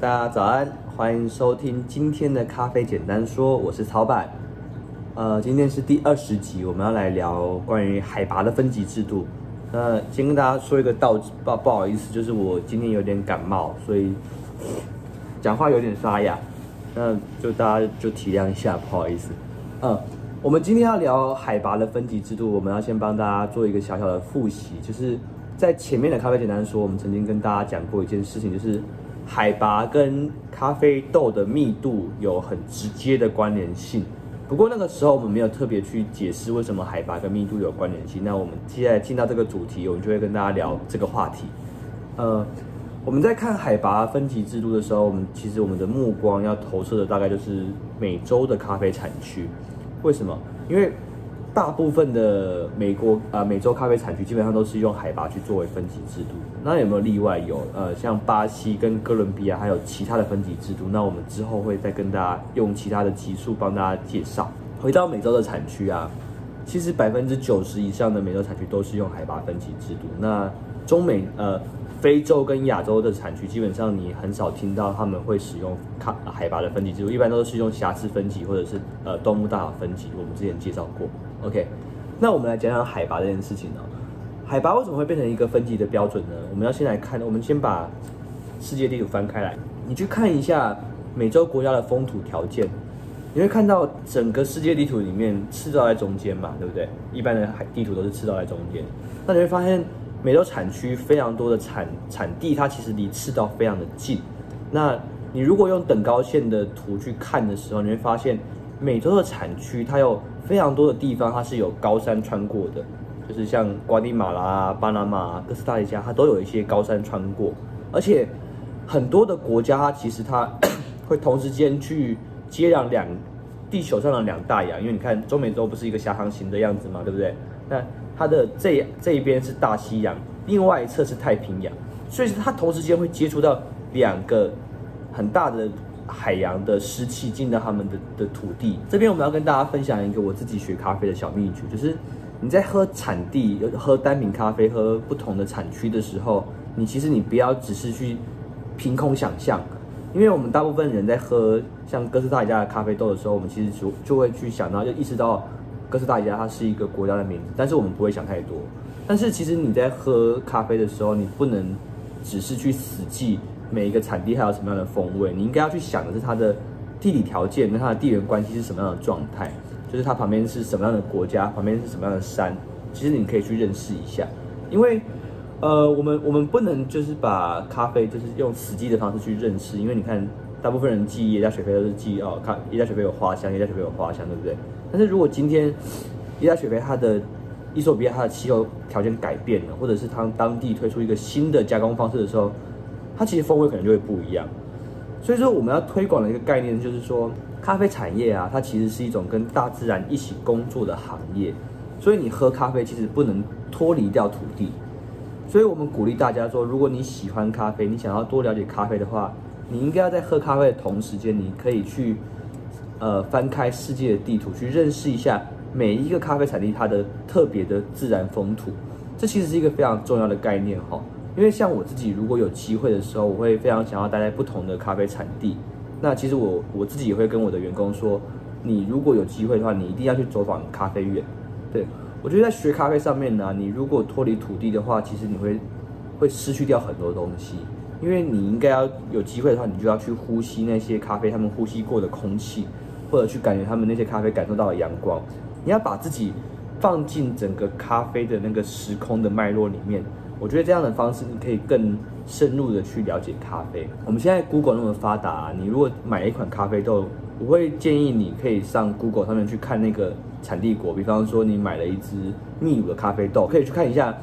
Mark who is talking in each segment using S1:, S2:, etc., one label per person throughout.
S1: 大家早安，欢迎收听今天的咖啡简单说，我是曹板。呃，今天是第二十集，我们要来聊关于海拔的分级制度。那先跟大家说一个道不不好意思，就是我今天有点感冒，所以讲话有点沙哑，那就大家就体谅一下，不好意思。嗯。我们今天要聊海拔的分级制度，我们要先帮大家做一个小小的复习，就是在前面的咖啡简单说，我们曾经跟大家讲过一件事情，就是海拔跟咖啡豆的密度有很直接的关联性。不过那个时候我们没有特别去解释为什么海拔跟密度有关联性。那我们接下来进到这个主题，我们就会跟大家聊这个话题。呃，我们在看海拔分级制度的时候，我们其实我们的目光要投射的大概就是美洲的咖啡产区。为什么？因为大部分的美国啊、呃，美洲咖啡产区基本上都是用海拔去作为分级制度。那有没有例外？有，呃，像巴西跟哥伦比亚还有其他的分级制度。那我们之后会再跟大家用其他的级数帮大家介绍。回到美洲的产区啊，其实百分之九十以上的美洲产区都是用海拔分级制度。那中美呃。非洲跟亚洲的产区，基本上你很少听到他们会使用卡海拔的分级制度，一般都是用瑕疵分级或者是呃动物大小分级。我们之前介绍过，OK。那我们来讲讲海拔这件事情呢。海拔为什么会变成一个分级的标准呢？我们要先来看，我们先把世界地图翻开来，你去看一下美洲国家的风土条件，你会看到整个世界地图里面赤道在中间嘛，对不对？一般的海地图都是赤道在中间，那你会发现。美洲产区非常多的产产地，它其实离赤道非常的近。那你如果用等高线的图去看的时候，你会发现美洲的产区它有非常多的地方，它是有高山穿过的，就是像瓜地马拉、巴拿马、哥斯达黎加，它都有一些高山穿过。而且很多的国家，它其实它 会同时间去接壤两地球上的两大洋，因为你看中美洲不是一个狭长型的样子嘛，对不对？那它的这这一边是大西洋，另外一侧是太平洋，所以它同时间会接触到两个很大的海洋的湿气进到他们的的土地。这边我们要跟大家分享一个我自己学咖啡的小秘诀，就是你在喝产地、喝单品咖啡、喝不同的产区的时候，你其实你不要只是去凭空想象，因为我们大部分人在喝像哥斯达黎加的咖啡豆的时候，我们其实就就会去想到，就意识到。哥斯达黎加它是一个国家的名字，但是我们不会想太多。但是其实你在喝咖啡的时候，你不能只是去死记 每一个产地还有什么样的风味，你应该要去想的是它的地理条件跟它的地缘关系是什么样的状态，就是它旁边是什么样的国家，旁边是什么样的山，其实你可以去认识一下。因为呃，我们我们不能就是把咖啡就是用死记的方式去认识，因为你看大部分人记耶加雪菲都是记哦，看耶加雪菲有花香，耶加雪菲有花香，对不对？但是如果今天耶加雪菲它的伊索比亚它的气候条件改变了，或者是它当地推出一个新的加工方式的时候，它其实风味可能就会不一样。所以说我们要推广的一个概念就是说，咖啡产业啊，它其实是一种跟大自然一起工作的行业。所以你喝咖啡其实不能脱离掉土地。所以我们鼓励大家说，如果你喜欢咖啡，你想要多了解咖啡的话，你应该要在喝咖啡的同时间，你可以去。呃，翻开世界的地图，去认识一下每一个咖啡产地它的特别的自然风土，这其实是一个非常重要的概念哈。因为像我自己，如果有机会的时候，我会非常想要待在不同的咖啡产地。那其实我我自己也会跟我的员工说，你如果有机会的话，你一定要去走访咖啡园。对，我觉得在学咖啡上面呢，你如果脱离土地的话，其实你会会失去掉很多东西。因为你应该要有机会的话，你就要去呼吸那些咖啡他们呼吸过的空气。或者去感觉他们那些咖啡感受到的阳光，你要把自己放进整个咖啡的那个时空的脉络里面。我觉得这样的方式，你可以更深入的去了解咖啡。我们现在 Google 那么发达，你如果买一款咖啡豆，我会建议你可以上 Google 上面去看那个产地国。比方说，你买了一支秘鲁的咖啡豆，可以去看一下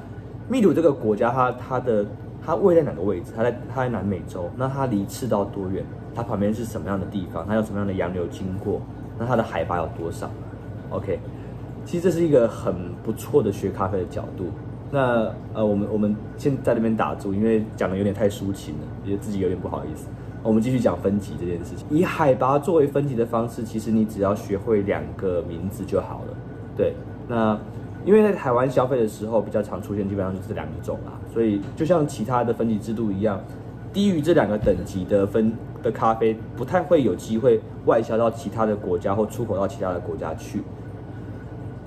S1: 秘鲁这个国家它，它它的它位在哪个位置？它在它在南美洲，那它离赤道多远？它旁边是什么样的地方？它有什么样的洋流经过？那它的海拔有多少？OK，其实这是一个很不错的学咖啡的角度。那呃，我们我们先在那边打住，因为讲的有点太抒情了，觉得自己有点不好意思。我们继续讲分级这件事情。以海拔作为分级的方式，其实你只要学会两个名字就好了。对，那因为在台湾消费的时候比较常出现，基本上就是这两种啦。所以就像其他的分级制度一样。低于这两个等级的分的咖啡，不太会有机会外销到其他的国家或出口到其他的国家去。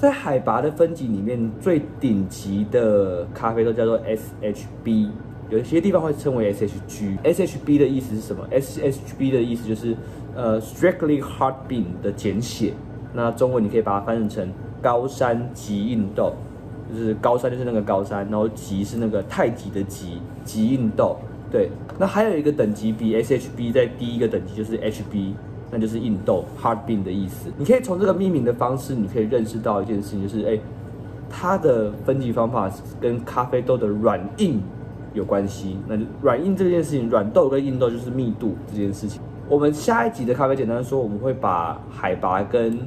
S1: 在海拔的分级里面，最顶级的咖啡都叫做 SHB，有些地方会称为 SHG。SHB 的意思是什么？SHB 的意思就是呃 Strictly Hard Bean 的简写。那中文你可以把它翻译成高山极硬豆，就是高山就是那个高山，然后极是那个太极的极，极硬豆。对，那还有一个等级比 SHB 在第一个等级就是 HB，那就是硬豆 Hard Bean 的意思。你可以从这个命名的方式，你可以认识到一件事情，就是哎，它的分级方法跟咖啡豆的软硬有关系。那软硬这件事情，软豆跟硬豆就是密度这件事情。我们下一集的咖啡简单说，我们会把海拔跟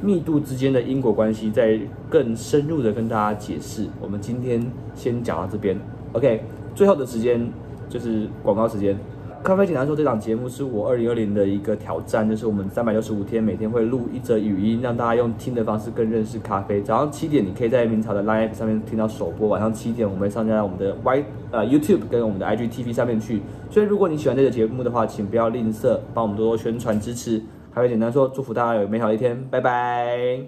S1: 密度之间的因果关系再更深入的跟大家解释。我们今天先讲到这边，OK，最后的时间。就是广告时间，咖啡简单说，这档节目是我二零二零的一个挑战，就是我们三百六十五天每天会录一则语音，让大家用听的方式更认识咖啡。早上七点，你可以在明朝的 Line 上面听到首播；晚上七点，我们会上架在我们的 Y 呃 YouTube 跟我们的 IGTV 上面去。所以，如果你喜欢这个节目的话，请不要吝啬帮我们多多宣传支持。咖啡简单说，祝福大家有美好的一天，拜拜。